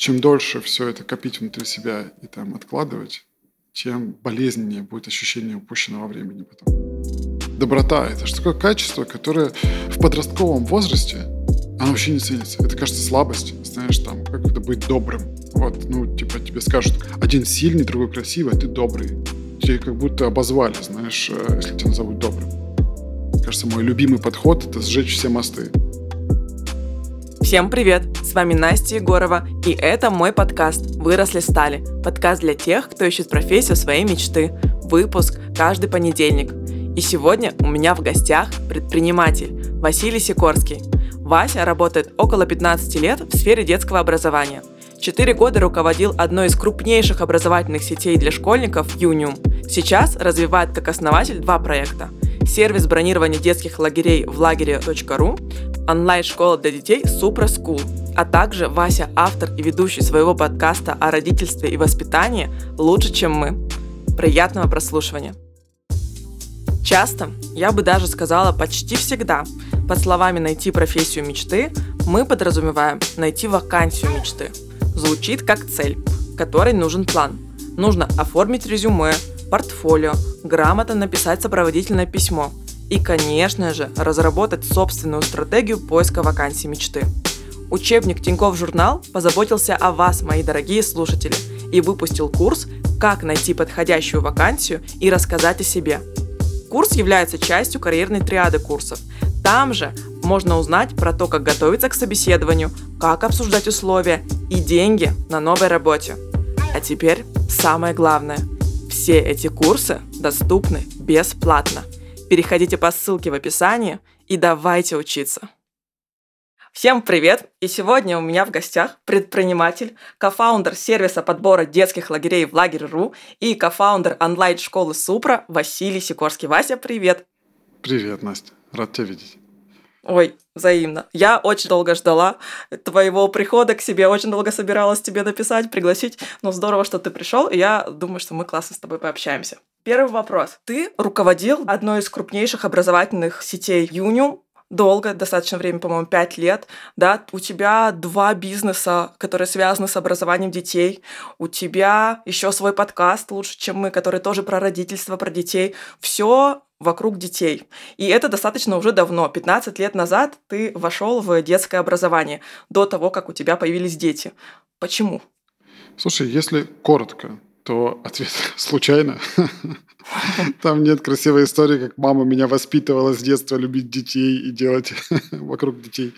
чем дольше все это копить внутри себя и там откладывать, тем болезненнее будет ощущение упущенного времени потом. Доброта – это же такое качество, которое в подростковом возрасте, оно вообще не ценится. Это, кажется, слабость. Знаешь, там, как это быть добрым. Вот, ну, типа, тебе скажут, один сильный, другой красивый, а ты добрый. Тебе как будто обозвали, знаешь, э, если тебя назовут добрым. Кажется, мой любимый подход – это сжечь все мосты. Всем привет! С вами Настя Егорова, и это мой подкаст «Выросли стали». Подкаст для тех, кто ищет профессию своей мечты. Выпуск каждый понедельник. И сегодня у меня в гостях предприниматель Василий Сикорский. Вася работает около 15 лет в сфере детского образования. Четыре года руководил одной из крупнейших образовательных сетей для школьников «Юниум». Сейчас развивает как основатель два проекта – сервис бронирования детских лагерей в лагере.ру онлайн-школа для детей Supra School, а также Вася автор и ведущий своего подкаста о родительстве и воспитании «Лучше, чем мы». Приятного прослушивания! Часто, я бы даже сказала почти всегда, под словами «найти профессию мечты» мы подразумеваем «найти вакансию мечты». Звучит как цель, которой нужен план. Нужно оформить резюме, портфолио, грамотно написать сопроводительное письмо – и, конечно же, разработать собственную стратегию поиска вакансий мечты. Учебник Тинькофф Журнал позаботился о вас, мои дорогие слушатели, и выпустил курс «Как найти подходящую вакансию и рассказать о себе». Курс является частью карьерной триады курсов. Там же можно узнать про то, как готовиться к собеседованию, как обсуждать условия и деньги на новой работе. А теперь самое главное. Все эти курсы доступны бесплатно – Переходите по ссылке в описании и давайте учиться. Всем привет! И сегодня у меня в гостях предприниматель, кофаундер сервиса подбора детских лагерей в лагерь.ру и кофаундер онлайн-школы Супра Василий Сикорский. Вася, привет! Привет, Настя. Рад тебя видеть. Ой, взаимно. Я очень долго ждала твоего прихода к себе, очень долго собиралась тебе написать, пригласить. Но здорово, что ты пришел, и я думаю, что мы классно с тобой пообщаемся. Первый вопрос. Ты руководил одной из крупнейших образовательных сетей Юниум, долго, достаточно время, по-моему, пять лет, да, у тебя два бизнеса, которые связаны с образованием детей, у тебя еще свой подкаст «Лучше, чем мы», который тоже про родительство, про детей, все вокруг детей. И это достаточно уже давно. 15 лет назад ты вошел в детское образование, до того, как у тебя появились дети. Почему? Слушай, если коротко, то ответ случайно. Там нет красивой истории, как мама меня воспитывала с детства любить детей и делать вокруг детей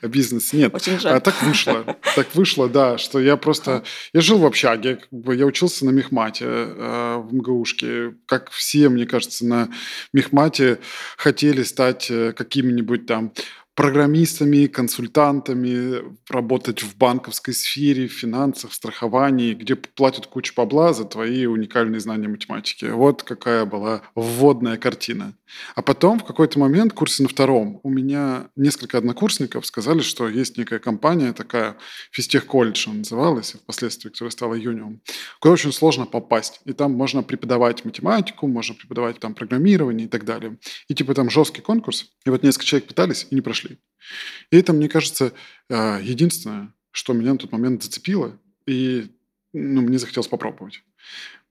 бизнес. Нет. Очень жаль. А так вышло. Так вышло, да, что я просто... Я жил в общаге, как бы я учился на мехмате э, в МГУшке. Как все, мне кажется, на мехмате хотели стать э, какими-нибудь там программистами, консультантами, работать в банковской сфере, в финансах, в страховании, где платят кучу бабла за твои уникальные знания математики. Вот какая была вводная картина. А потом в какой-то момент, курсе на втором, у меня несколько однокурсников сказали, что есть некая компания такая, Физтех колледж она называлась, впоследствии, которая стала Юниум, куда очень сложно попасть. И там можно преподавать математику, можно преподавать там программирование и так далее. И типа там жесткий конкурс. И вот несколько человек пытались и не прошли. И это, мне кажется, э, единственное, что меня на тот момент зацепило, и ну, мне захотелось попробовать.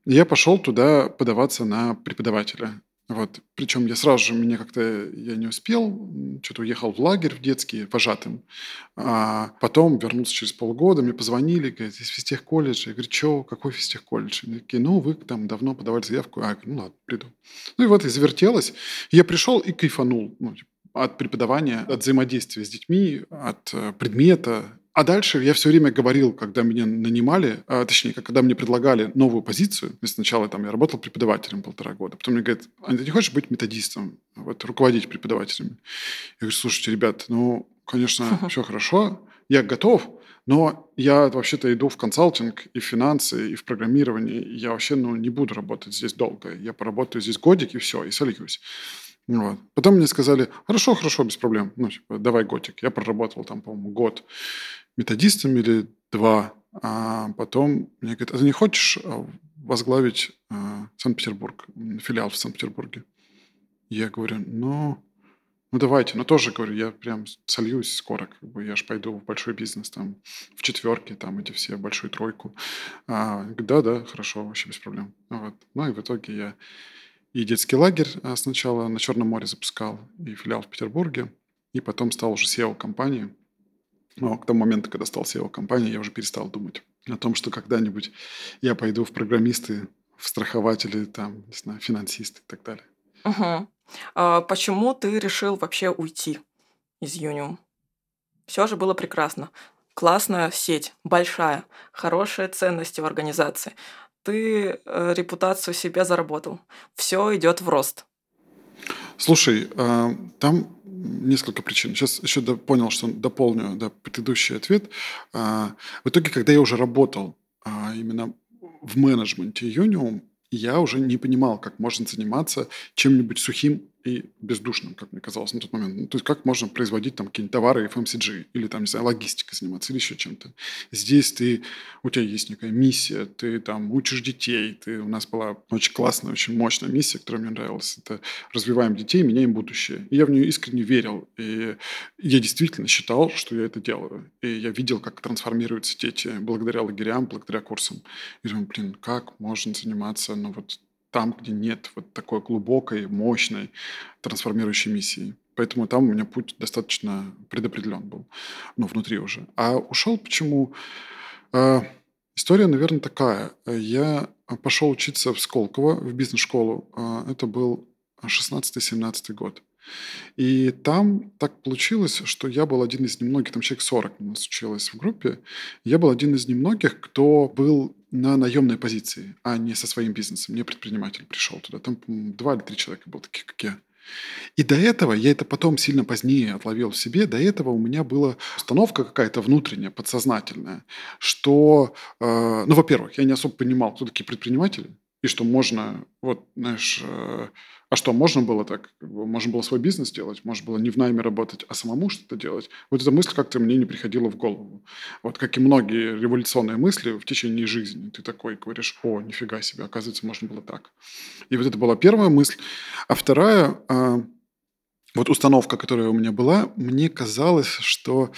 Я пошел туда подаваться на преподавателя. Вот. Причем я сразу же, меня как-то, я не успел, что-то уехал в лагерь в детский, вожатым. А потом вернулся через полгода, мне позвонили, говорят, из физтех колледж. Я говорю, что, какой физтех колледж? Они такие, ну, вы там давно подавали заявку. А, я говорю, ну ладно, приду. Ну и вот и завертелось. Я пришел и кайфанул. Ну, типа, от преподавания, от взаимодействия с детьми, от э, предмета, а дальше я все время говорил, когда меня нанимали, а, точнее, когда мне предлагали новую позицию, сначала там я работал преподавателем полтора года, потом мне говорят, а ты не хочешь быть методистом, вот, руководить преподавателями? Я говорю, слушайте, ребят, ну, конечно, все хорошо, я готов, но я вообще-то иду в консалтинг и в финансы, и в программирование. И я вообще ну, не буду работать здесь долго. Я поработаю здесь годик, и все, и сольюсь. Вот. Потом мне сказали, хорошо, хорошо, без проблем. Ну, типа, давай готик. Я проработал там, по-моему, год методистом или два. А потом мне говорят, а ты не хочешь а, возглавить а, Санкт-Петербург, филиал в Санкт-Петербурге? Я говорю, ну, ну давайте, но тоже, говорю, я прям сольюсь скоро, как бы я же пойду в большой бизнес, там, в четверке, там, эти все, большую тройку. А, да, да, хорошо, вообще без проблем. Вот. Ну и в итоге я и детский лагерь а, сначала на Черном море запускал, и филиал в Петербурге, и потом стал уже SEO компании. Но к тому моменту, когда стал SEO компании, я уже перестал думать о том, что когда-нибудь я пойду в программисты, в страхователи, там, не знаю, финансисты и так далее. Угу. А почему ты решил вообще уйти из Юниум? Все же было прекрасно. Классная сеть, большая, хорошие ценности в организации. Ты э, репутацию себе заработал. Все идет в рост. Слушай, а, там несколько причин. Сейчас еще понял, что дополню да, предыдущий ответ. А, в итоге, когда я уже работал а, именно в менеджменте Юниум, я уже не понимал, как можно заниматься чем-нибудь сухим и бездушным, как мне казалось на тот момент. Ну, то есть как можно производить там какие-нибудь товары FMCG или там, не знаю, логистикой заниматься или еще чем-то. Здесь ты, у тебя есть некая миссия, ты там учишь детей, ты, у нас была очень классная, очень мощная миссия, которая мне нравилась. Это развиваем детей, меняем будущее. И я в нее искренне верил. И я действительно считал, что я это делаю. И я видел, как трансформируются дети благодаря лагерям, благодаря курсам. И думаю, блин, как можно заниматься, ну вот там, где нет вот такой глубокой, мощной трансформирующей миссии. Поэтому там у меня путь достаточно предопределен был, ну, внутри уже. А ушел почему? Э, история, наверное, такая. Я пошел учиться в Сколково, в бизнес-школу. Э, это был 16-17 год. И там так получилось, что я был один из немногих, там человек 40 у нас училось в группе, я был один из немногих, кто был на наемной позиции, а не со своим бизнесом. Не предприниматель пришел туда. Там два или три человека было таких, как я. И до этого, я это потом сильно позднее отловил в себе, до этого у меня была установка какая-то внутренняя, подсознательная, что, э, ну, во-первых, я не особо понимал, кто такие предприниматели, и что можно, вот, знаешь, э, а что, можно было так? Можно было свой бизнес делать, можно было не в найме работать, а самому что-то делать. Вот эта мысль как-то мне не приходила в голову. Вот как и многие революционные мысли в течение жизни. Ты такой говоришь, о, нифига себе, оказывается, можно было так. И вот это была первая мысль. А вторая, а, вот установка, которая у меня была, мне казалось, что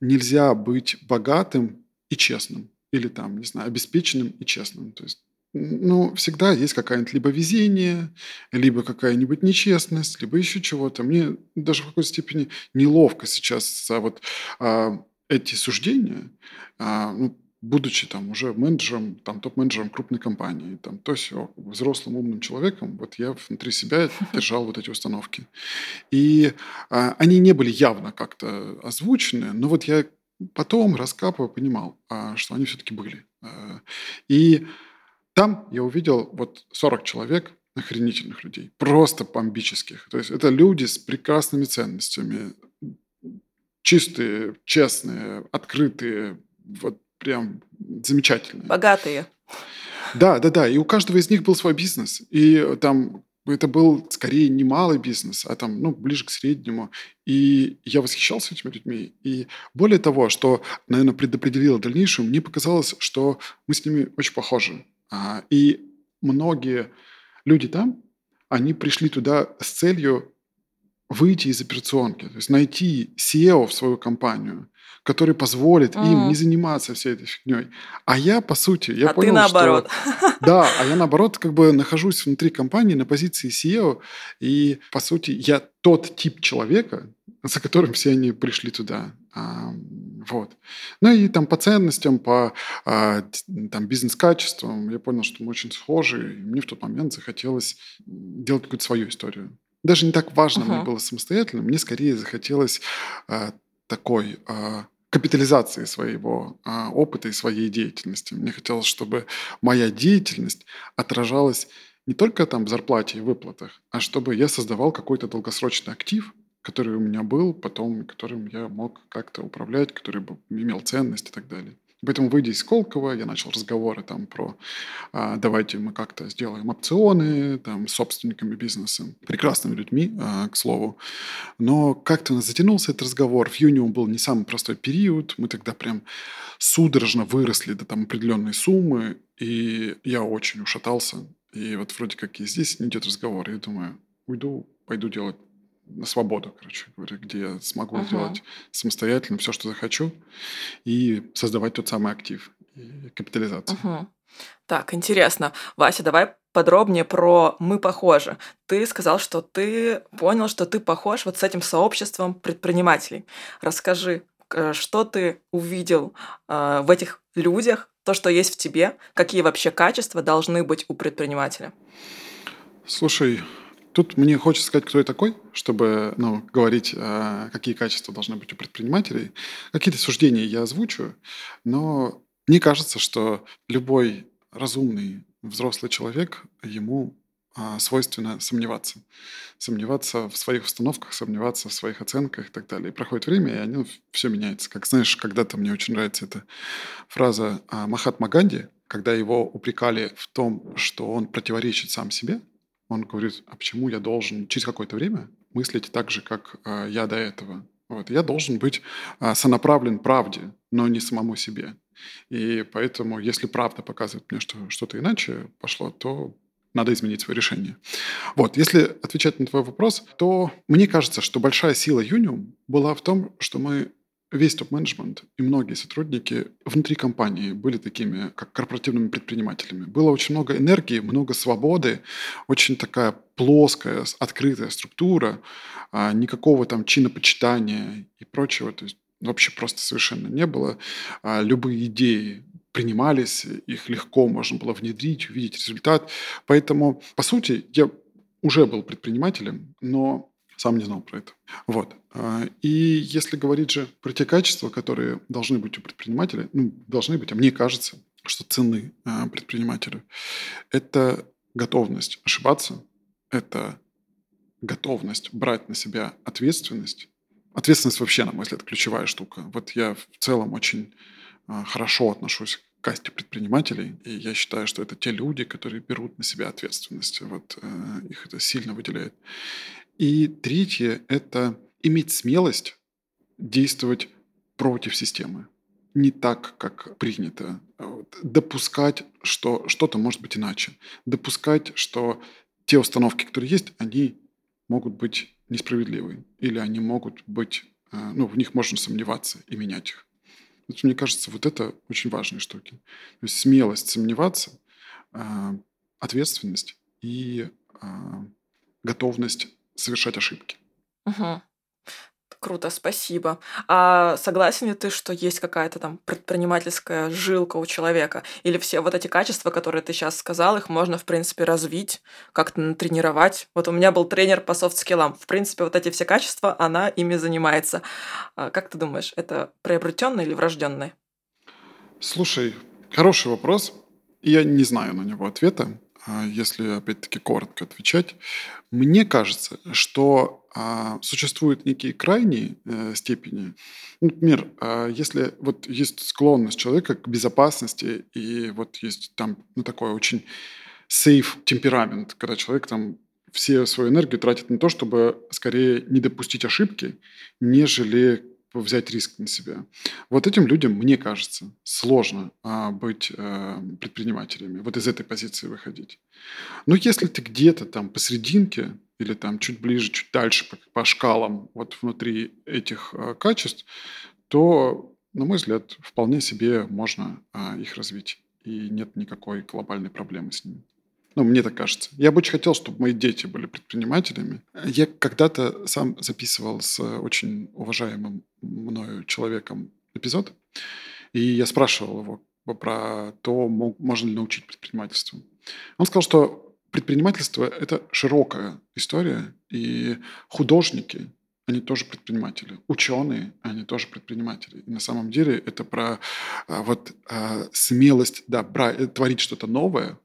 нельзя быть богатым и честным. Или там, не знаю, обеспеченным и честным. То есть ну, всегда есть какая-нибудь либо везение, либо какая-нибудь нечестность, либо еще чего-то. Мне даже в какой-то степени неловко сейчас за вот а, эти суждения, а, ну, будучи там уже менеджером, там топ-менеджером крупной компании, там то все взрослым умным человеком, вот я внутри себя держал вот эти установки. И а, они не были явно как-то озвучены, но вот я потом, раскапывая, понимал, а, что они все-таки были. А, и там я увидел вот 40 человек, охренительных людей, просто бомбических. То есть это люди с прекрасными ценностями, чистые, честные, открытые, вот прям замечательные. Богатые. Да, да, да. И у каждого из них был свой бизнес. И там это был скорее не малый бизнес, а там, ну, ближе к среднему. И я восхищался этими людьми. И более того, что, наверное, предопределило дальнейшее, мне показалось, что мы с ними очень похожи. А, и многие люди там, они пришли туда с целью выйти из операционки, то есть найти SEO в свою компанию, который позволит mm. им не заниматься всей этой фигней. А я, по сути, я а понял, ты наоборот. что... Да, а я наоборот как бы нахожусь внутри компании на позиции SEO, и, по сути, я тот тип человека, за которым все они пришли туда. Вот. Ну и там по ценностям, по а, там, бизнес-качествам я понял, что мы очень схожи, и мне в тот момент захотелось делать какую-то свою историю. Даже не так важно uh-huh. мне было самостоятельно, мне скорее захотелось а, такой а, капитализации своего а, опыта и своей деятельности. Мне хотелось, чтобы моя деятельность отражалась не только там в зарплате и выплатах, а чтобы я создавал какой-то долгосрочный актив, который у меня был, потом которым я мог как-то управлять, который бы имел ценность и так далее. Поэтому, выйдя из Сколково, я начал разговоры там про а, давайте мы как-то сделаем опционы там, с собственниками бизнеса, прекрасными людьми, а, к слову. Но как-то затянулся этот разговор. В Юниум был не самый простой период. Мы тогда прям судорожно выросли до там определенной суммы, и я очень ушатался. И вот вроде как и здесь идет разговор. Я думаю, уйду, пойду делать свободу, короче говоря, где я смогу Мгм. делать самостоятельно все, что захочу, и создавать тот самый актив и капитализацию. Мгм. Так, интересно. Вася, давай подробнее про «мы похожи». Ты сказал, что ты понял, что ты похож вот с этим сообществом предпринимателей. Расскажи, к- что ты увидел а, в этих людях, то, что есть в тебе, какие вообще качества должны быть у предпринимателя? Слушай, тут мне хочется сказать, кто я такой, чтобы ну, говорить, а, какие качества должны быть у предпринимателей. Какие-то суждения я озвучу, но мне кажется, что любой разумный взрослый человек, ему а, свойственно сомневаться. Сомневаться в своих установках, сомневаться в своих оценках и так далее. И проходит время, и оно все меняется. Как знаешь, когда-то мне очень нравится эта фраза а, Махатма Ганди, когда его упрекали в том, что он противоречит сам себе, он говорит, а почему я должен через какое-то время мыслить так же, как а, я до этого? Вот. Я должен быть а, сонаправлен правде, но не самому себе. И поэтому, если правда показывает мне, что что-то иначе пошло, то надо изменить свое решение. Вот, если отвечать на твой вопрос, то мне кажется, что большая сила Юниум была в том, что мы весь топ-менеджмент и многие сотрудники внутри компании были такими, как корпоративными предпринимателями. Было очень много энергии, много свободы, очень такая плоская, открытая структура, а, никакого там чинопочитания и прочего. То есть вообще просто совершенно не было. А, Любые идеи принимались, их легко можно было внедрить, увидеть результат. Поэтому, по сути, я уже был предпринимателем, но сам не знал про это. Вот. А, И если говорить же про те качества, которые должны быть у предпринимателя, ну, должны быть, а мне кажется, что ценны а, предпринимателю, это готовность ошибаться, это готовность брать на себя ответственность. Ответственность вообще, на мой взгляд, ключевая штука. Вот я в целом очень а, хорошо отношусь к касте предпринимателей, и я считаю, что это те люди, которые берут на себя ответственность. Вот э, их это сильно выделяет. И третье – это иметь смелость действовать против системы. Не так, как принято. Допускать, что что-то может быть иначе. Допускать, что те установки, которые есть, они могут быть несправедливы. Или они могут быть, э, ну, в них можно сомневаться и менять их. Мне кажется, вот это очень важные штуки. То есть смелость сомневаться, а, ответственность и а, готовность совершать ошибки. Мгм. Круто, спасибо. А согласен ли ты, что есть какая-то там предпринимательская жилка у человека? Или все вот эти качества, которые ты сейчас сказал, их можно, в принципе, развить, как-то натренировать? Вот у меня был тренер по софт-скиллам. В принципе, вот эти все качества, она ими занимается. А Как ты думаешь, это приобретенные или врожденные? Слушай, хороший вопрос. Я не знаю на него ответа, если опять-таки коротко отвечать. Мне кажется, что а, существуют некие крайние э, степени. Например, а, если вот есть склонность человека к безопасности, и вот есть там ну, такой очень сейф темперамент, когда человек там все свою энергию тратит на то, чтобы скорее не допустить ошибки, нежели взять риск на себя. Вот этим людям, мне кажется, сложно а, быть э, предпринимателями, вот из этой позиции выходить. Но если ты где-то там посерединке или там чуть ближе, чуть дальше по, по шкалам вот внутри этих э, качеств, то, на мой взгляд, вполне себе можно а, их развить. И нет никакой глобальной проблемы с ними. Ну, мне так кажется. Я бы очень хотел, чтобы мои дети были предпринимателями. Я когда-то сам записывал с очень уважаемым мною человеком эпизод, и я спрашивал его про то, можно ли научить предпринимательству. Он сказал, что предпринимательство – это широкая история, и художники, они тоже предприниматели. Ученые, они тоже предприниматели. И на самом деле это про а, вот а, смелость, да, э, творить что-то новое,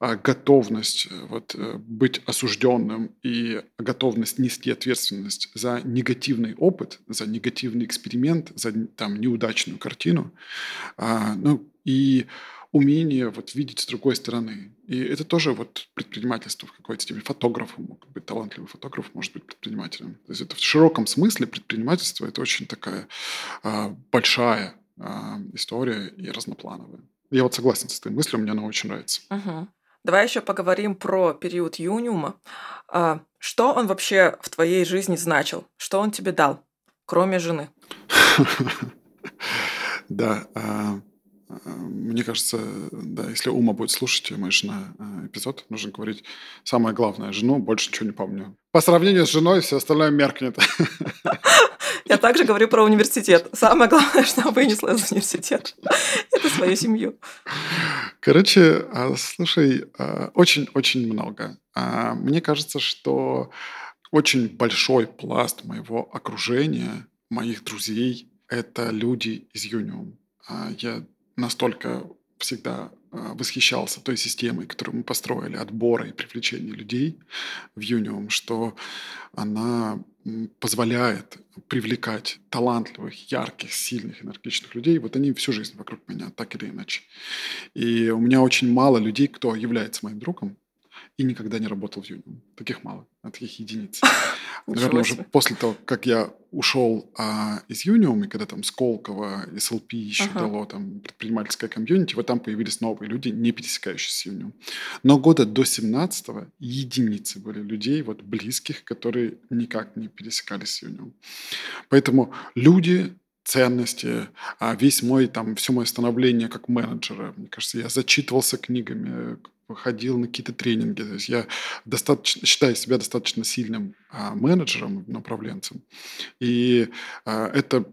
готовность э, вот, э, быть осужденным и готовность нести ответственность за негативный опыт, за негативный эксперимент, за там, неудачную картину, а, ну, и умение вот видеть с другой стороны. И это тоже вот предпринимательство в какой-то степени. Фотограф может быть талантливый фотограф, может быть предпринимателем. То есть это в широком смысле предпринимательство – это очень такая а, большая а, история и разноплановая. Я вот согласен с этой мыслью, мне она очень нравится. Мгм. Давай еще поговорим про период юниума. А, Что он вообще в твоей жизни значил? Что он тебе дал, кроме жены? Да, а, мне кажется, да, если Ума будет слушать мой жена а, эпизод, нужно говорить самое главное. Жену больше ничего не помню. По сравнению с женой все остальное меркнет. Я также говорю про университет. Самое главное, что вынесла из университета, это свою семью. Короче, слушай, очень-очень много. Мне кажется, что очень большой пласт моего окружения, моих друзей, это люди из Юниум. Я настолько всегда а, восхищался той системой, которую мы построили, отбора и привлечения людей в Юниум, что она позволяет привлекать талантливых, ярких, сильных, энергичных людей. Вот они всю жизнь вокруг меня, так или иначе. И у меня очень мало людей, кто является моим другом, и никогда не работал в Юниум. Таких мало, а таких единиц. Наверное, уже после того, как я ушел а, из Юниум, и когда там Сколково, SLP еще ага. дало там предпринимательское комьюнити, вот там появились новые люди, не пересекающиеся с Юниум. Но года до 17-го единицы были людей, вот близких, которые никак не пересекались с Юниум. Поэтому люди ценности, а весь мой, там, все мое становление как менеджера. Мне кажется, я зачитывался книгами, ходил на какие-то тренинги. То есть я достаточно, считаю себя достаточно сильным а, менеджером, направленцем. И а, это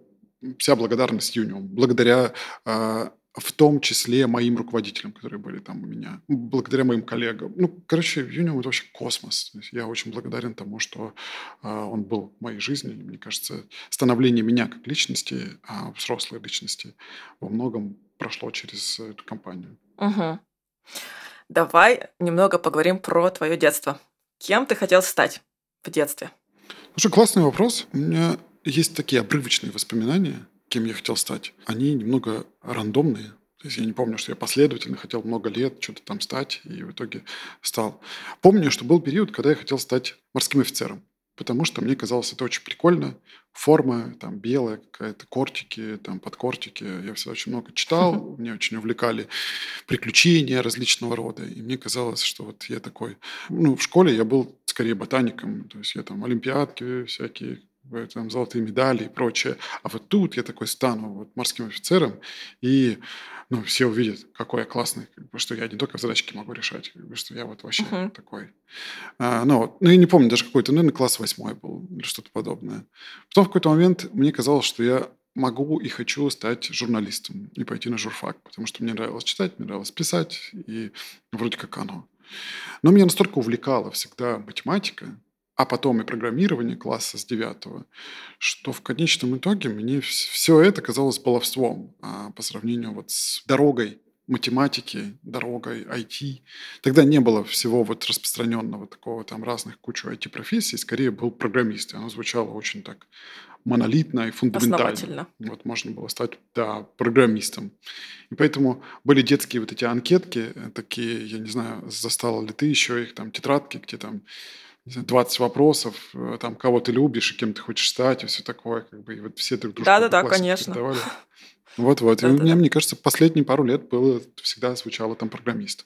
вся благодарность Юниум. Благодаря а, в том числе моим руководителям, которые были там у меня, благодаря моим коллегам. Ну, короче, Юниум – это вообще космос. Я очень благодарен тому, что э, он был в моей жизни. Мне кажется, становление меня как личности, э, взрослой личности, во многом прошло через эту компанию. Угу. Давай немного поговорим про твое детство. Кем ты хотел стать в детстве? Слушай, классный вопрос. У меня есть такие обрывочные воспоминания, кем я хотел стать. Они немного рандомные. То есть я не помню, что я последовательно хотел много лет что-то там стать, и в итоге стал. Помню, что был период, когда я хотел стать морским офицером потому что мне казалось это очень прикольно. Форма там белая какая-то, кортики, там подкортики. Я всегда очень много читал, меня очень увлекали приключения различного рода. И мне казалось, что вот я такой... Ну, в школе я был скорее ботаником, то есть я там олимпиадки всякие, там золотые медали и прочее. А вот тут я такой стану вот морским офицером, и ну, все увидят, какой я классный, как бы, что я не только задачки могу решать, как бы, что я вот вообще uh-huh. такой. А, ну, ну, я не помню, даже какой-то, наверное, класс восьмой был или что-то подобное. Потом в какой-то момент мне казалось, что я могу и хочу стать журналистом и пойти на журфак, потому что мне нравилось читать, мне нравилось писать, и вроде как оно. Но меня настолько увлекала всегда математика, а потом и программирование класса с девятого, что в конечном итоге мне все это казалось баловством а по сравнению вот с дорогой математики, дорогой IT. Тогда не было всего вот распространенного такого там разных кучу IT-профессий, скорее был программист, и оно звучало очень так монолитно и фундаментально. Вот можно было стать, да, программистом. И поэтому были детские вот эти анкетки, э, такие, я не знаю, застала ли ты еще их, там, тетрадки, где там 20 вопросов, э, там, кого ты любишь и кем ты хочешь стать, и все такое, как бы, и вот все друг друга Да-да-да, конечно. Вот-вот. И у меня, мне кажется, последние пару лет было всегда звучало там программист.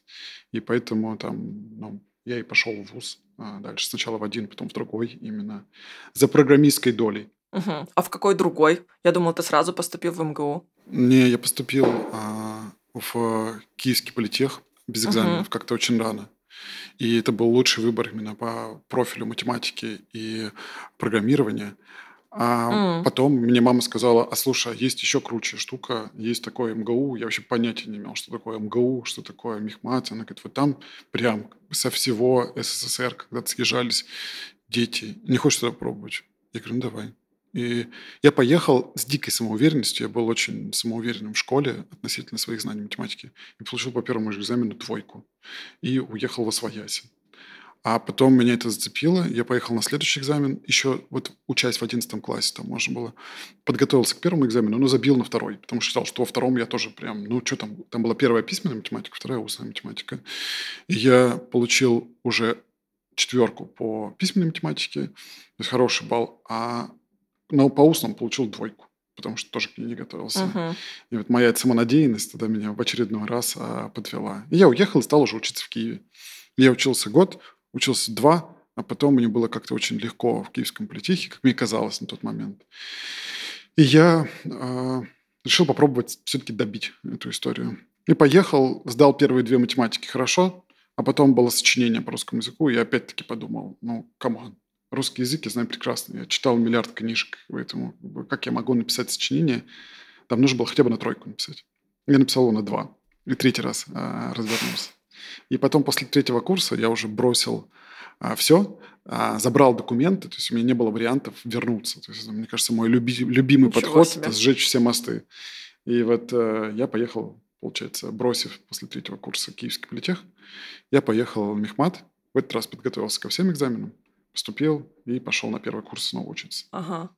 И поэтому там, ну, я и пошел в ВУЗ а дальше. Сначала в один, потом в другой, именно за программистской долей. Угу. А в какой другой? Я думал, ты сразу поступил в МГУ. Не, я поступил а, в Киевский политех без экзаменов, угу. как-то очень рано. И это был лучший выбор именно по профилю математики и программирования. А mm. потом мне мама сказала, а слушай, а есть еще круче штука, есть такое МГУ. Я вообще понятия не имел, что такое МГУ, что такое Мехмат. Она говорит, вот там прям со всего СССР, когда съезжались дети, не хочешь туда пробовать? Я говорю, ну давай. И я поехал с дикой самоуверенностью. Я был очень самоуверенным в школе относительно своих знаний математики. И получил по первому экзамену двойку. И уехал во Свояси. А потом меня это зацепило. Я поехал на следующий экзамен. Еще вот учась в 11 классе, там можно было... Подготовился к первому экзамену, но забил на второй. Потому что считал, что во втором я тоже прям... Ну, что там? Там была первая письменная математика, вторая устная математика. И я получил уже четверку по письменной математике. То есть хороший балл. А но по устным получил двойку, потому что тоже к ней не готовился. Uh-huh. И вот моя самонадеянность тогда меня в очередной раз а, подвела. И я уехал и стал уже учиться в Киеве. Я учился год, учился два, А потом мне было как-то очень легко в Киевском политехе, как мне казалось на тот момент. И я э, решил попробовать все-таки добить эту историю. И поехал, сдал первые две математики хорошо, а потом было сочинение по русскому языку, и я опять-таки подумал, ну, come on, русский язык я знаю прекрасно. Я читал миллиард книжек, поэтому как я могу написать сочинение? Там нужно было хотя бы на тройку написать. Я написал его на два. И третий раз а, развернулся. И потом после третьего курса я уже бросил а, все, а, забрал документы, то есть у меня не было вариантов вернуться. То есть, мне кажется, мой люби, любимый Ничего подход это сжечь все мосты. И вот э, я поехал, получается, бросив после третьего курса Киевский политех, я поехал в Мехмат, в этот раз подготовился ко всем экзаменам, поступил и пошел на первый курс снова учиться. Ага.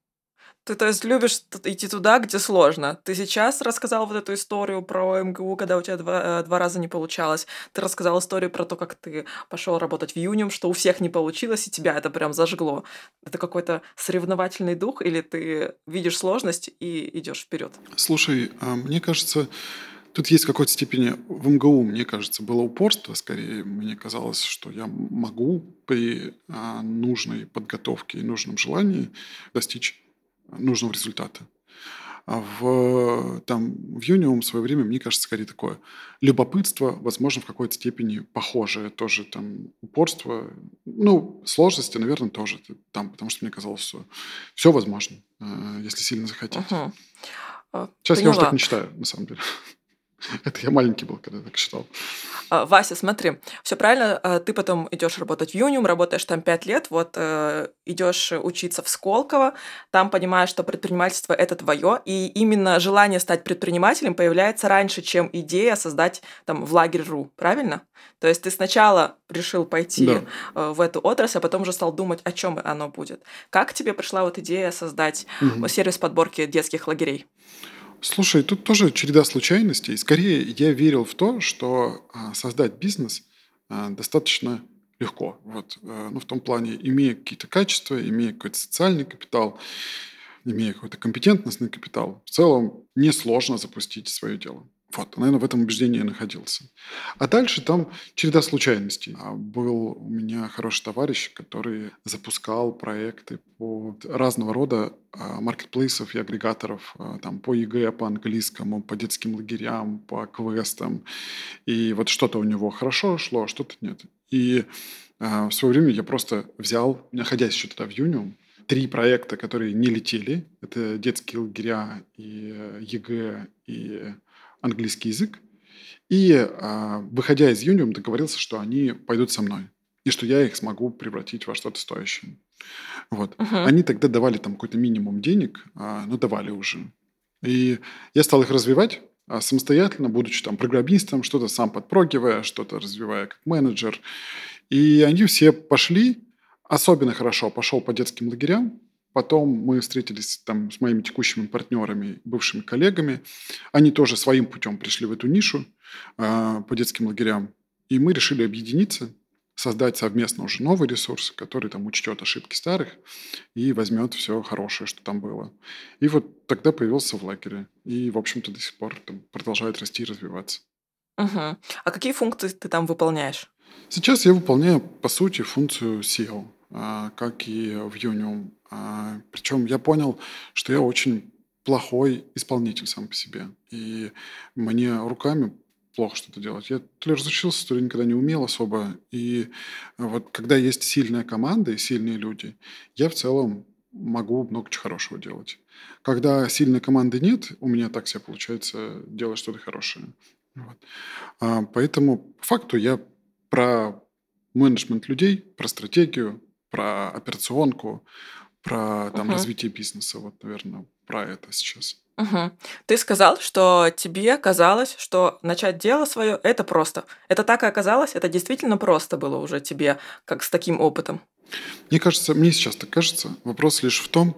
Ты, то есть, любишь идти туда, где сложно. Ты сейчас рассказал вот эту историю про МГУ, когда у тебя два, э, два раза не получалось. Ты рассказал историю про то, как ты пошел работать в Юниум, что у всех не получилось, и тебя это прям зажгло. Это какой-то соревновательный дух, или ты видишь сложность и идешь вперед? Слушай, а, мне кажется, Тут есть в какой-то степени в МГУ, мне кажется, было упорство скорее. Мне казалось, что я могу при а, нужной подготовке и нужном желании достичь нужного результата. А в, там, в Юниум в свое время, мне кажется, скорее такое любопытство, возможно, в какой-то степени похожее тоже там упорство. Ну, сложности, наверное, тоже там, потому что мне казалось, что все возможно, э, если сильно захотеть. Угу. Сейчас Поняла. я уже так не считаю, на самом деле. Это я маленький был, когда так считал. А, Вася, смотри, все правильно, а, ты потом идешь работать в Юниум, работаешь там пять лет, вот э, идешь учиться в Сколково, там понимаешь, что предпринимательство это твое, и именно желание стать предпринимателем появляется раньше, чем идея создать там в лагерь.ру, правильно? То есть ты сначала решил пойти да. Э, в эту отрасль, а потом уже стал думать, о чем оно будет. Как тебе пришла вот идея создать угу. сервис подборки детских лагерей? Слушай, тут тоже череда случайностей. Скорее, я верил в то, что а, создать бизнес а, достаточно легко. Вот, а, ну, в том плане, имея какие-то качества, имея какой-то социальный капитал, имея какой-то компетентностный капитал, в целом несложно запустить свое дело. Вот, наверное, в этом убеждении я находился. А дальше там череда случайностей. А, был у меня хороший товарищ, который запускал проекты по разного рода а, маркетплейсов и агрегаторов а, там, по ЕГЭ, по английскому, по детским лагерям, по квестам. И вот что-то у него хорошо шло, а что-то нет. И в свое время я просто взял, находясь еще тогда в Юниум, три проекта, которые не летели. Это детские лагеря и э, ЕГЭ, и английский язык. И, а, выходя из Юниум, договорился, что они пойдут со мной. И что я их смогу превратить во что-то стоящее. Вот. Uh-huh. Они тогда давали там какой-то минимум денег, а, но давали уже. И я стал их развивать а, самостоятельно, будучи там программистом, что-то сам подпрогивая, что-то развивая как менеджер. И они все пошли, особенно хорошо пошел по детским лагерям, Потом мы встретились там с моими текущими партнерами, бывшими коллегами. Они тоже своим путем пришли в эту нишу э, по детским лагерям. И мы решили объединиться, создать совместно уже новый ресурс, который там учтет ошибки старых и возьмет все хорошее, что там было. И вот тогда появился в лагере. И, в общем-то, до сих пор там продолжает расти и развиваться. Угу. А какие функции ты там выполняешь? Сейчас я выполняю, по сути, функцию SEO, как и в Unium. А, Причем я понял, что я очень плохой исполнитель сам по себе. И мне руками плохо что-то делать. Я то ли разучился, то ли никогда не умел особо. И вот когда есть сильная команда и сильные люди, я в целом могу много чего хорошего делать. Когда сильной команды нет, у меня так себе получается делать что-то хорошее. Вот. А, поэтому по факту я про менеджмент людей, про стратегию, про операционку, про там, угу. развитие бизнеса. Вот, наверное, про это сейчас. Угу. Ты сказал, что тебе казалось, что начать дело свое это просто. Это так и оказалось? Это действительно просто было уже тебе, как с таким опытом? Мне кажется, мне сейчас так кажется. Вопрос лишь в том,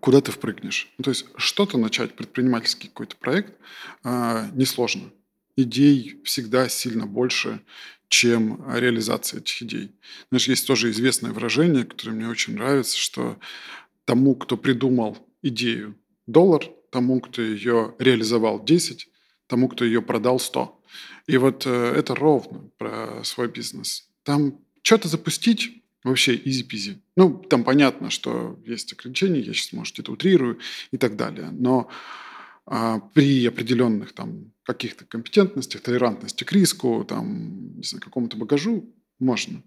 куда ты впрыгнешь. Ну, то есть что-то начать, предпринимательский какой-то проект, э, несложно. Идей всегда сильно больше, чем реализация этих идей. Знаешь, есть тоже известное выражение, которое мне очень нравится, что тому, кто придумал идею, доллар, тому, кто ее реализовал 10, тому, кто ее продал 100. И вот э, это ровно про свой бизнес. Там что-то запустить Вообще изи-пизи. Ну, там понятно, что есть ограничения, я сейчас, может, это утрирую и так далее. Но при определенных там каких-то компетентностях, толерантности к риску, там, не знаю, какому-то багажу, можно.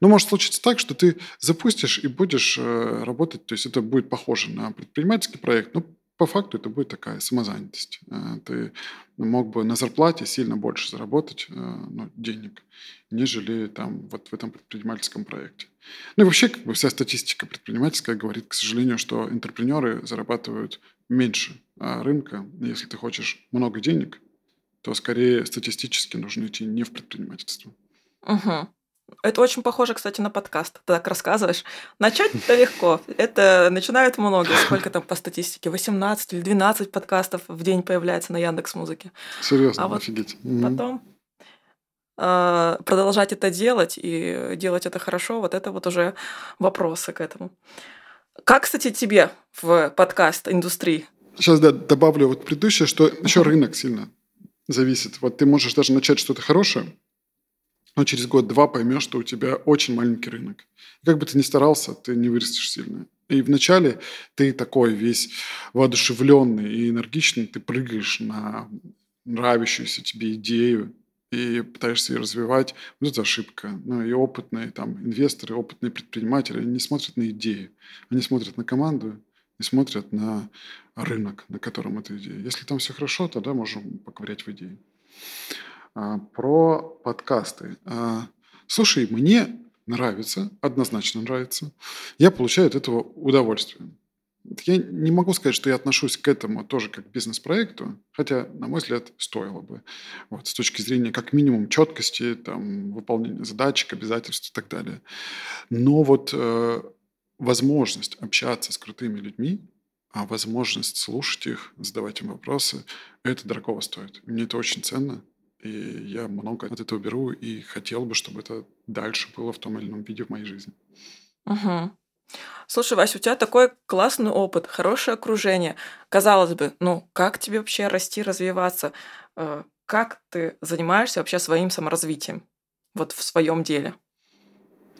Но может случиться так, что ты запустишь и будешь э, работать, то есть это будет похоже на предпринимательский проект, но по факту это будет такая самозанятость. Э, ты мог бы на зарплате сильно больше заработать э, ну, денег, нежели там вот в этом предпринимательском проекте. Ну и вообще как бы вся статистика предпринимательская говорит, к сожалению, что интерпренеры зарабатывают меньше рынка. Если ты хочешь много денег, то скорее статистически нужно идти не в предпринимательство. Угу. Это очень похоже, кстати, на подкаст. Ты так рассказываешь. Начать-то легко. Это начинают много. Сколько там по статистике? 18 или 12 подкастов в день появляется на Яндекс Музыке. Серьезно, а вот офигеть. Потом э, продолжать это делать и делать это хорошо, вот это вот уже вопросы к этому. Как, кстати, тебе в подкаст-индустрии? Сейчас да, добавлю вот предыдущее, что еще рынок сильно зависит. Вот ты можешь даже начать что-то хорошее, но через год-два поймешь, что у тебя очень маленький рынок. Как бы ты ни старался, ты не вырастешь сильно. И вначале ты такой весь воодушевленный и энергичный, ты прыгаешь на нравящуюся тебе идею и пытаешься ее развивать. Вот это ошибка. Ну и опытные там инвесторы, опытные предприниматели, не смотрят на идею, они смотрят на команду и смотрят на рынок, на котором эта идея. Если там все хорошо, тогда можем поковырять в идее. А, про подкасты. А, слушай, мне нравится, однозначно нравится. Я получаю от этого удовольствие. Я не могу сказать, что я отношусь к этому тоже как к бизнес-проекту, хотя, на мой взгляд, стоило бы. Вот, с точки зрения как минимум четкости, там, выполнения задачек, обязательств и так далее. Но вот э, возможность общаться с крутыми людьми, а возможность слушать их, задавать им вопросы, это дорого стоит. Мне это очень ценно. И я много от этого беру и хотел бы, чтобы это дальше было в том или ином виде в моей жизни. Угу. Слушай, Вася, у тебя такой классный опыт, хорошее окружение. Казалось бы, ну как тебе вообще расти, развиваться? Э, как ты занимаешься вообще своим саморазвитием вот в своем деле?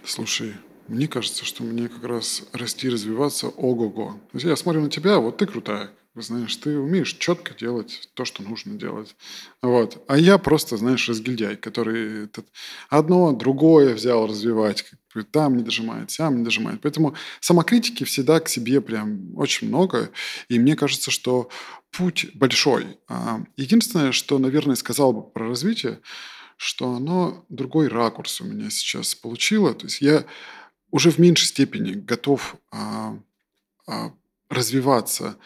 Слушай, мне кажется, что мне как раз расти, развиваться ого-го. Я смотрю на тебя, вот ты крутая, знаешь, ты умеешь четко делать то, что нужно делать. Вот. А я просто, знаешь, разгильдяй, который этот, одно, другое взял развивать, там не дожимает, сам не дожимает. Поэтому самокритики всегда к себе прям очень много. И мне кажется, что путь большой. А, единственное, что, наверное, сказал бы про развитие, что оно другой ракурс у меня сейчас получило. То есть я уже в меньшей степени готов а, а, развиваться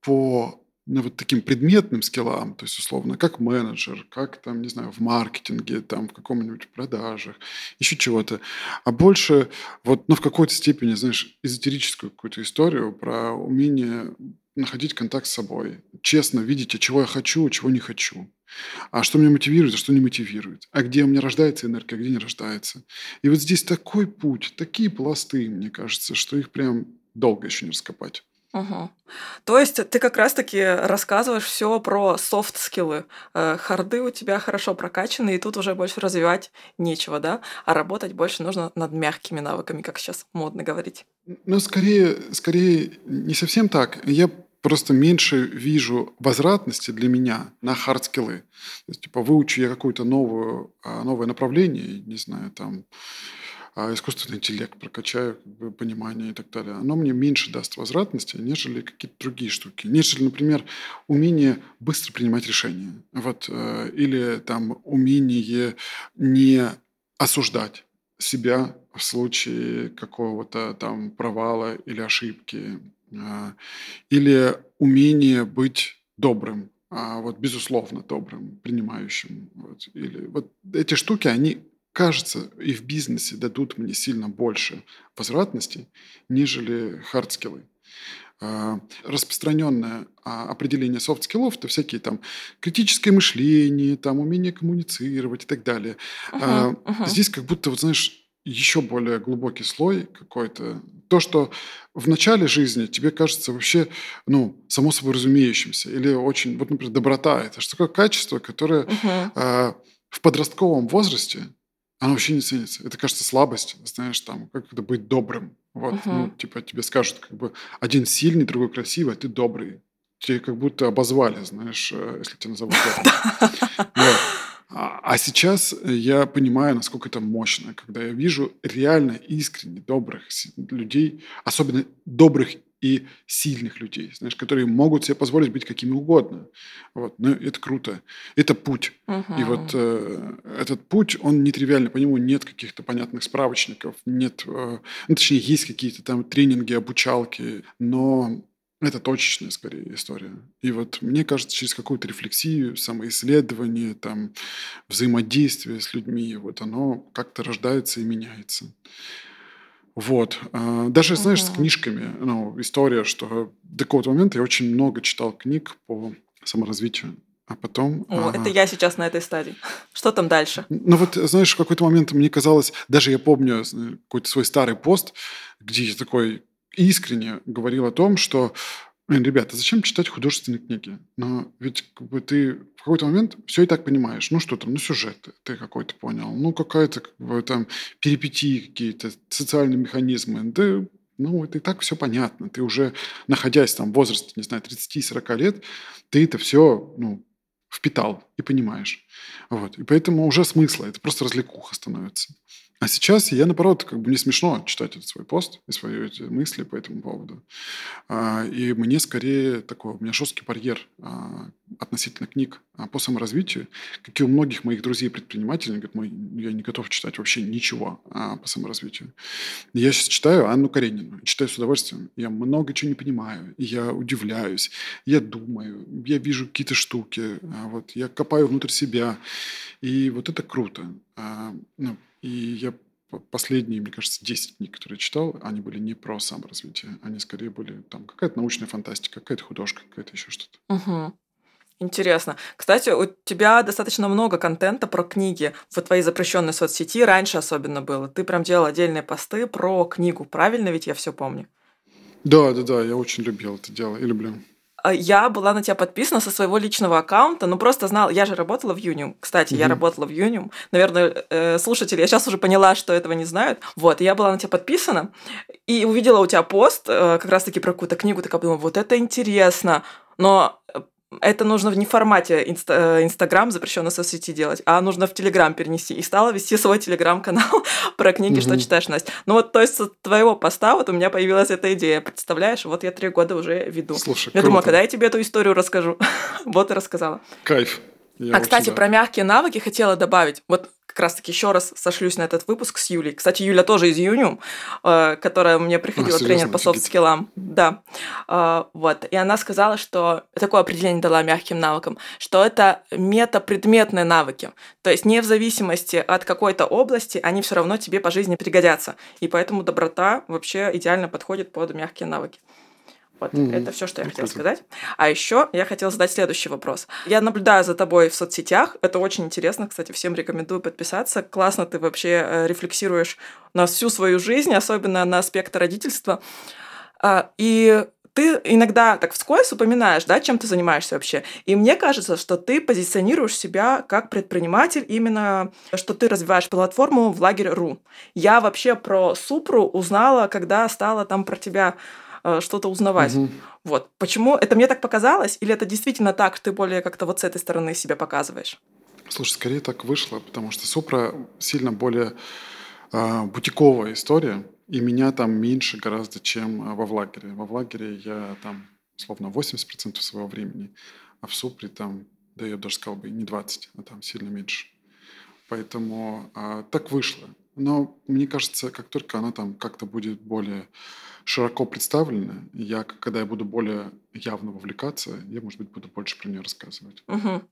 по ну, вот таким предметным скиллам, то есть, условно, как менеджер, как там, не знаю, в маркетинге, там, в каком-нибудь продажах, еще чего-то, а больше вот, ну, в какой-то степени, знаешь, эзотерическую какую-то историю про умение находить контакт с собой, честно видеть, а чего я хочу, а чего не хочу, а что меня мотивирует, а что не мотивирует, а где у меня рождается энергия, а где не рождается. И вот здесь такой путь, такие пласты, мне кажется, что их прям долго еще не раскопать. Угу. То есть ты как раз-таки рассказываешь все про софт-скиллы. Э, харды у тебя хорошо прокачаны, и тут уже больше развивать нечего, да? А работать больше нужно над мягкими навыками, как сейчас модно говорить. Ну, скорее, скорее не совсем так. Я просто меньше вижу возвратности для меня на хардскиллы. То есть, типа, выучу я какое-то новое, а, новое направление, не знаю, там, а искусственный интеллект прокачаю, как бы, понимание и так далее, оно мне меньше даст возвратности, нежели какие-то другие штуки. Нежели, например, умение быстро принимать решения. Вот, э, или там умение не осуждать себя в случае какого-то там провала или ошибки. Э, или умение быть добрым, а вот безусловно добрым, принимающим. Вот. Или вот эти штуки, они кажется, и в бизнесе дадут мне сильно больше возвратности, нежели хардскиллы. А, распространенное а, определение софт-скиллов – это всякие там критическое мышление, там умение коммуницировать и так далее. Uh-huh, uh-huh. Здесь как будто, вот знаешь, еще более глубокий слой какой-то. То, что в начале жизни тебе кажется вообще, ну, само собой разумеющимся. Или очень, вот, например, доброта – это что такое качество, которое uh-huh. в подростковом возрасте Оно вообще не ценится. Это, кажется, слабость, знаешь, там, как это быть добрым. Вот, Мгм. ну, типа, тебе скажут, как бы, один сильный, другой красивый, а ты добрый. Тебе как будто обозвали, знаешь, э, если тебя назовут. А а сейчас я понимаю, насколько это мощно, когда я вижу реально искренне добрых людей, особенно добрых и сильных людей, знаешь, которые могут себе позволить быть какими угодно. Вот. Ну, это круто. Это путь. И вот э, этот путь, он нетривиальный, по нему нет каких-то понятных справочников, нет, э, ну, точнее, есть какие-то там тренинги, обучалки, но это точечная, скорее, история. И вот мне кажется, через какую-то рефлексию, самоисследование, там, взаимодействие с людьми, вот оно как-то рождается и меняется. Вот. А, Даже, знаешь, с книжками, ну, история, что до какого-то момента я очень много читал книг по саморазвитию, а потом... О, это а, я сейчас на этой стадии. Что там дальше? ну вот, знаешь, в какой-то момент мне казалось, даже я помню э, какой-то свой старый пост, где я такой искренне говорил о том, что, блин, ребята, зачем читать художественные книги? Но ведь как бы ты в какой-то момент все и так понимаешь. Ну что там, ну сюжет ты какой-то понял, ну какая-то как бы, там перипетии какие-то, социальные механизмы. Да ну, это и так все понятно. Ты уже, находясь там в возрасте, не знаю, 30-40 лет, ты это все, ну, впитал и понимаешь. Вот. И поэтому уже смысла, это просто развлекуха становится. А сейчас я, наоборот, как бы мне смешно читать этот свой пост и свои эти мысли по этому поводу. А, И мне скорее такой, у меня жесткий барьер а, относительно книг а, по саморазвитию, как и у многих моих друзей-предпринимателей, говорят, «Мой, я не готов читать вообще ничего по саморазвитию. Я сейчас читаю Анну Каренину, читаю с удовольствием. Я много чего не понимаю, я удивляюсь, я думаю, я вижу какие-то штуки, вот, я копаю внутрь себя, и вот это круто. Ну, и я последние, мне кажется, 10 книг, которые читал, они были не про саморазвитие, они скорее были там какая-то научная фантастика, какая-то художка, какая-то еще что-то. Мгм. Интересно. Кстати, у тебя достаточно много контента про книги в твоей запрещенной соцсети. Раньше особенно было. Ты прям делал отдельные посты про книгу. Правильно ведь я все помню? Да, да, да, я очень любил это дело и люблю. А Я была на тебя подписана со своего личного аккаунта, ну просто знала, я же работала в Юниум. Кстати, я Мгм. работала в Юниум. Наверное, э, слушатели, я сейчас уже поняла, что этого не знают. Вот, я была на тебя подписана и увидела у тебя пост э, как раз-таки про какую-то книгу, такая подумала, вот это интересно, но э, это нужно в не формате инста- э, Инстаграм, запрещенной соцсети делать, а нужно в Телеграм перенести. И стала вести свой Телеграм-канал про книги, что Мгм. читаешь, Настя. Ну вот, то есть с твоего поста вот у меня появилась эта идея. Представляешь, вот я три года уже веду. Слушай, Я думала, круто. когда я тебе эту историю расскажу. вот и рассказала. Кайф. Я а, кстати, рад. про мягкие навыки хотела добавить. Вот как раз-таки еще раз сошлюсь на этот выпуск с Юлей. Кстати, Юля тоже из Юниум, э, которая мне приходила А, тренер по софт-скиллам. Да. Э, вот. И она сказала, что такое определение дала мягким навыкам, что это метапредметные навыки. То есть не в зависимости от какой-то области, они все равно тебе по жизни пригодятся. И поэтому доброта вообще идеально подходит под мягкие навыки. Вот, Мгм. это все, что я хотела сказать. А еще я хотела задать следующий вопрос. Я наблюдаю за тобой в соцсетях. Это очень интересно, кстати, всем рекомендую подписаться. Классно ты вообще э, рефлексируешь на всю свою жизнь, особенно на аспекты родительства. А, И ты иногда так вскользь упоминаешь, да, чем ты занимаешься вообще. И мне кажется, что ты позиционируешь себя как предприниматель, именно что ты развиваешь платформу в лагерь.ру. Я вообще про Супру узнала, когда стала там про тебя что-то узнавать. Мгм. Вот. Почему? Это мне так показалось? Или это действительно так, ты более как-то вот с этой стороны себя показываешь? Слушай, скорее так вышло, потому что Супра сильно более а, бутиковая история, и меня там меньше гораздо, чем а, во Влагере. Во Влагере я там, словно 80% своего времени, а в Супре там, да я бы даже сказал бы, не 20, а там сильно меньше. Поэтому а, так вышло. Но мне кажется, как только она там как-то будет более широко представлена, я, когда я буду более явно вовлекаться, я, может быть, буду больше про нее рассказывать. Мгм.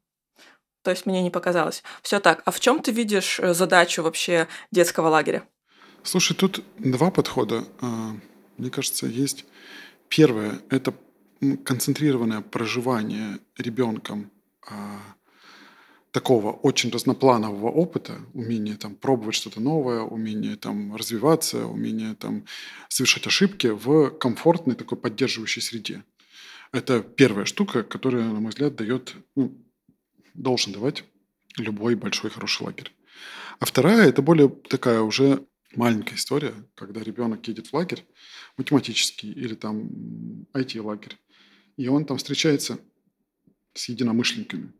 То есть мне не показалось. Все так. А в чем ты видишь э, задачу вообще детского лагеря? Слушай, тут два подхода. А, Мне кажется, есть первое – это концентрированное проживание ребенком а, такого очень разнопланового опыта, умение там пробовать что-то новое, умение там развиваться, умение там совершать ошибки в комфортной такой поддерживающей среде. Это первая штука, которая, на мой взгляд, дает, ну, должен давать любой большой хороший лагерь. А вторая – это более такая уже маленькая история, когда ребенок едет в лагерь математический или там IT-лагерь, и он там встречается с единомышленниками,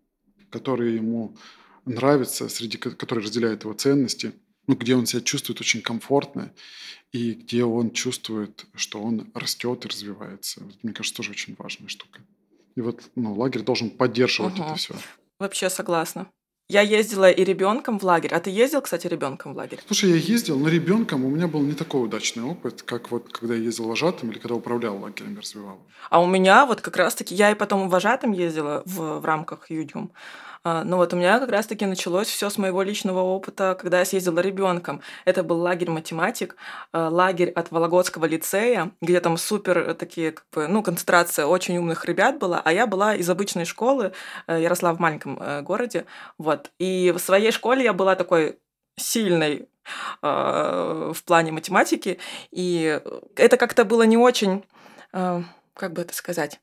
которые ему нравятся, среди которые разделяют его ценности, ну, где он себя чувствует очень комфортно и где он чувствует, что он растет и развивается. мне кажется, тоже очень важная штука. И вот ну, лагерь должен поддерживать угу. это все. Вообще согласна. Я ездила и ребенком в лагерь. А ты ездил, кстати, ребенком в лагерь? Слушай, я ездил, но ребенком у меня был не такой удачный опыт, как вот когда я ездил вожатым или когда управлял лагерем, развивал. А у меня вот как раз-таки, я и потом вожатым ездила в, в рамках Юдиум. А, ну вот у меня как раз-таки началось все с моего личного опыта, когда я съездила ребенком. Это был лагерь математик, а, лагерь от Вологодского лицея, где там супер такие, как бы, ну, концентрация очень умных ребят была, а я была из обычной школы, э, я росла в маленьком э, городе, вот. И в своей школе я была такой сильной а, в плане математики, и это как-то было не очень, как бы это сказать,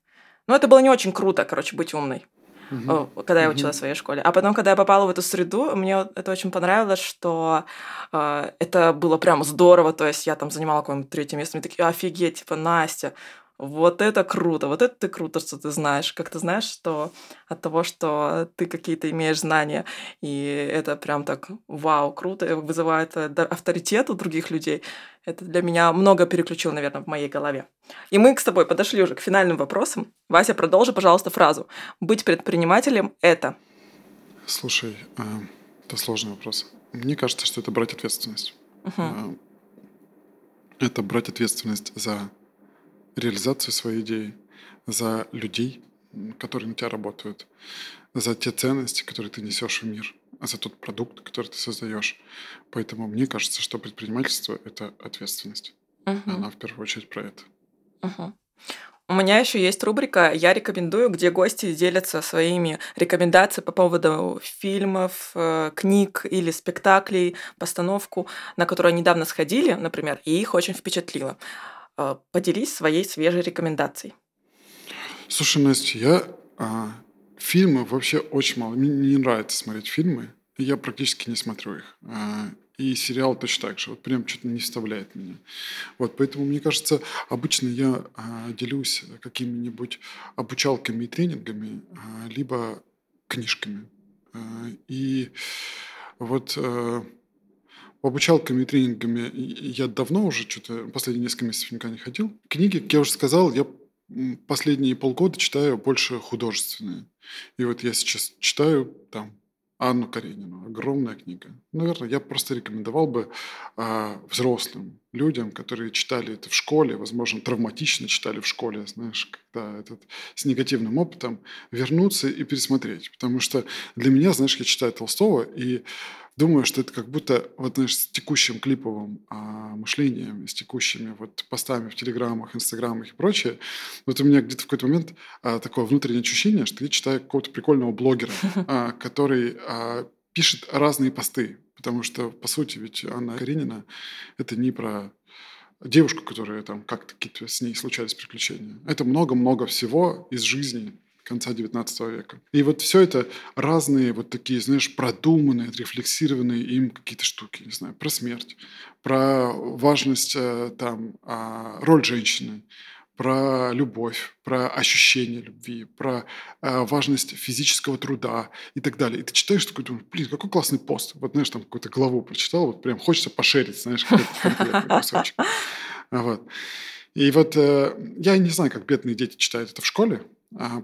ну, это было не очень круто, короче, быть умной угу. когда я училась в своей школе. А потом, когда я попала в эту среду, мне это очень понравилось, что э, это было прям здорово. То есть я там занимала какое-нибудь третье место, мне такие, офигеть, типа, Настя, вот это круто, вот это ты круто, что ты знаешь. Как ты знаешь, что от того, что ты какие-то имеешь знания, и это прям так, вау, круто, вызывает э, авторитет у других людей, это для меня много переключило, наверное, в моей голове. И мы с тобой подошли уже к финальным вопросам. Вася, продолжи, пожалуйста, фразу. Быть предпринимателем – это… Слушай, э, это сложный вопрос. Мне кажется, что это брать ответственность. Угу. Это брать ответственность за реализацию своей идеи, за людей, которые на тебя работают, за те ценности, которые ты несешь в мир, за тот продукт, который ты создаешь. Поэтому мне кажется, что предпринимательство — это ответственность. Угу. Она в первую очередь про это. Угу. У меня еще есть рубрика «Я рекомендую», где гости делятся своими рекомендациями по поводу фильмов, э, книг или спектаклей, постановку, на которую недавно сходили, например, и их очень впечатлило. А, поделись своей свежей рекомендацией. Слушай, Настя, я а, фильмы вообще очень мало. Мне не нравится смотреть фильмы. Я практически не смотрю их. А, и сериал точно так же. Вот прям что-то не вставляет меня. Вот, поэтому, мне кажется, обычно я а, делюсь какими-нибудь обучалками и тренингами, а, либо книжками. И вот а, обучалками и тренингами я давно уже, что-то последние несколько месяцев никогда не ходил. Книги, как я уже сказал, я последние полгода читаю больше художественные. И вот я сейчас читаю там Анну Каренину. Огромная книга. Наверное, я просто рекомендовал бы а, взрослым людям, которые читали это в школе, возможно, травматично читали в школе, знаешь, когда этот, с негативным опытом, вернуться и пересмотреть. Потому что для меня, знаешь, я читаю Толстого, и Думаю, что это как будто вот, знаешь, с текущим клиповым а, мышлением, с текущими вот постами в Телеграмах, Инстаграмах и прочее. Вот у меня где-то в какой-то момент а, такое внутреннее ощущение, что я читаю какого-то прикольного блогера, а, который а, пишет разные посты. Потому что, по сути, ведь Анна Каренина – это не про девушку, которая там как-то какие-то с ней случались приключения. Это много-много всего из жизни конца XIX века. И вот все это разные вот такие, знаешь, продуманные, отрефлексированные им какие-то штуки, не знаю, про смерть, про важность э, там, а, роль женщины, про любовь, про ощущение любви, про э, важность физического труда и так далее. И ты читаешь такой, думаешь, блин, какой классный пост. Вот, знаешь, там какую-то главу прочитал, вот прям хочется пошерить, знаешь, какой-то кусочек. Вот. И вот э, я не знаю, как бедные дети читают это в школе,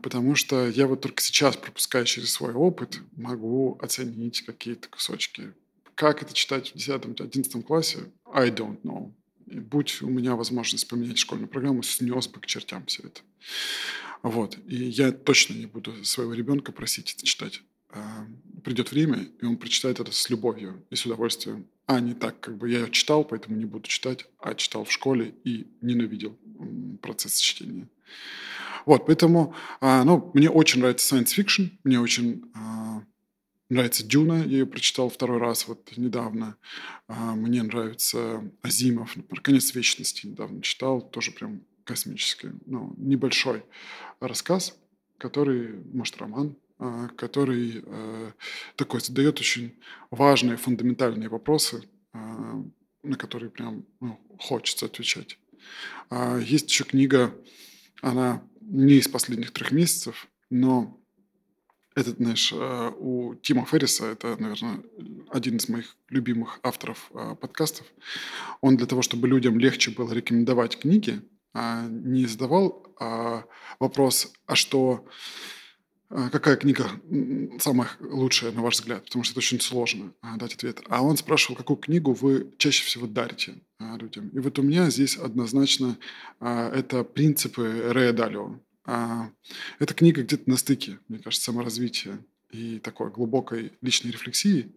потому что я вот только сейчас, пропуская через свой опыт, могу оценить какие-то кусочки. Как это читать в 10-11 классе, I don't know. И будь у меня возможность поменять школьную программу, снес бы к чертям все это. Вот. И я точно не буду своего ребенка просить это читать. А, придет время, и он прочитает это с любовью и с удовольствием. А не так, как бы я читал, поэтому не буду читать, а читал в школе и ненавидел процесс чтения. Вот, поэтому, а, ну, мне очень нравится science fiction, мне очень а, нравится Дюна, я ее прочитал второй раз вот недавно. А, мне нравится Азимов, например, «Конец вечности» недавно читал, тоже прям космический, ну, небольшой рассказ, который, может, роман, который такой задает очень важные, фундаментальные вопросы, на которые прям ну, хочется отвечать. Есть еще книга, она не из последних трех месяцев, но этот, знаешь, э, у Тима Ферриса, это, наверное, один из моих любимых авторов э, подкастов, он для того, чтобы людям легче было рекомендовать книги, а, не задавал а, вопрос, а что, какая книга самая лучшая, на ваш взгляд, потому что это очень сложно дать ответ. А он спрашивал, какую книгу вы чаще всего дарите людям. И вот у меня здесь однозначно это «Принципы Рэя Далио». Эта книга где-то на стыке, мне кажется, саморазвития и такой глубокой личной рефлексии.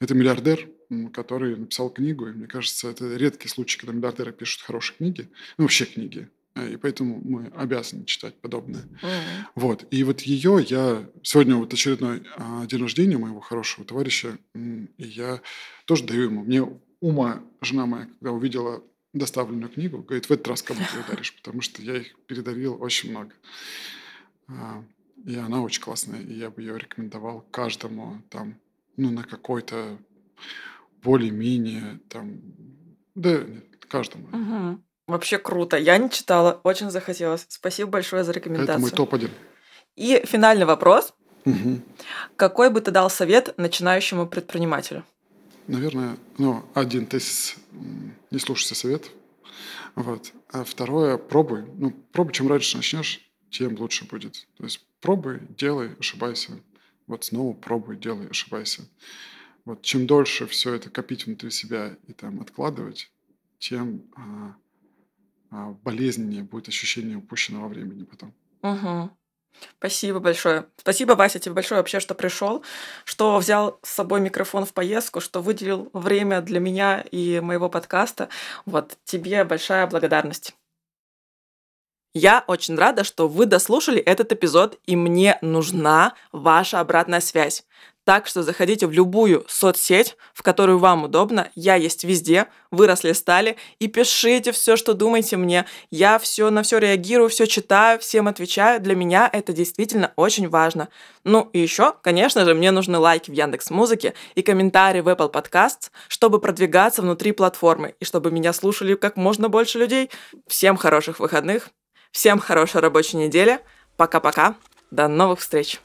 Это миллиардер, который написал книгу, и мне кажется, это редкий случай, когда миллиардеры пишут хорошие книги, ну, вообще книги, и поэтому мы обязаны читать подобное. Mm-hmm. Вот. И вот ее я... Сегодня вот очередной а, день рождения моего хорошего товарища, и я тоже даю ему. Мне ума жена моя, когда увидела доставленную книгу, говорит, в этот раз кому ты даришь, потому что я их передарил очень много. А, и она очень классная, и я бы ее рекомендовал каждому там, ну, на какой-то более-менее там, да, каждому. Угу. Вообще круто. Я не читала, очень захотелось. Спасибо большое за рекомендацию. Это мой топ-1. И финальный вопрос. Угу. Какой бы ты дал совет начинающему предпринимателю? Наверное, ну, один тезис – не слушайся совет. Вот. А второе – пробуй. Ну, пробуй, чем раньше начнешь, тем лучше будет. То есть пробуй, делай, ошибайся. Вот снова пробуй, делай, ошибайся. Вот чем дольше все это копить внутри себя и там откладывать, тем а, болезненнее будет ощущение упущенного времени потом. Угу. Спасибо большое. Спасибо, Вася, тебе большое вообще, что пришел, что взял с собой микрофон в поездку, что выделил время для меня и моего подкаста. Вот тебе большая благодарность. Я очень рада, что вы дослушали этот эпизод, и мне нужна ваша обратная связь. Так что заходите в любую соцсеть, в которую вам удобно. Я есть везде, выросли стали. И пишите все, что думаете мне. Я все на все реагирую, все читаю, всем отвечаю. Для меня это действительно очень важно. Ну и еще, конечно же, мне нужны лайки в Яндекс Музыке и комментарии в Apple Podcasts, чтобы продвигаться внутри платформы и чтобы меня слушали как можно больше людей. Всем хороших выходных, всем хорошей рабочей недели. Пока-пока. До новых встреч.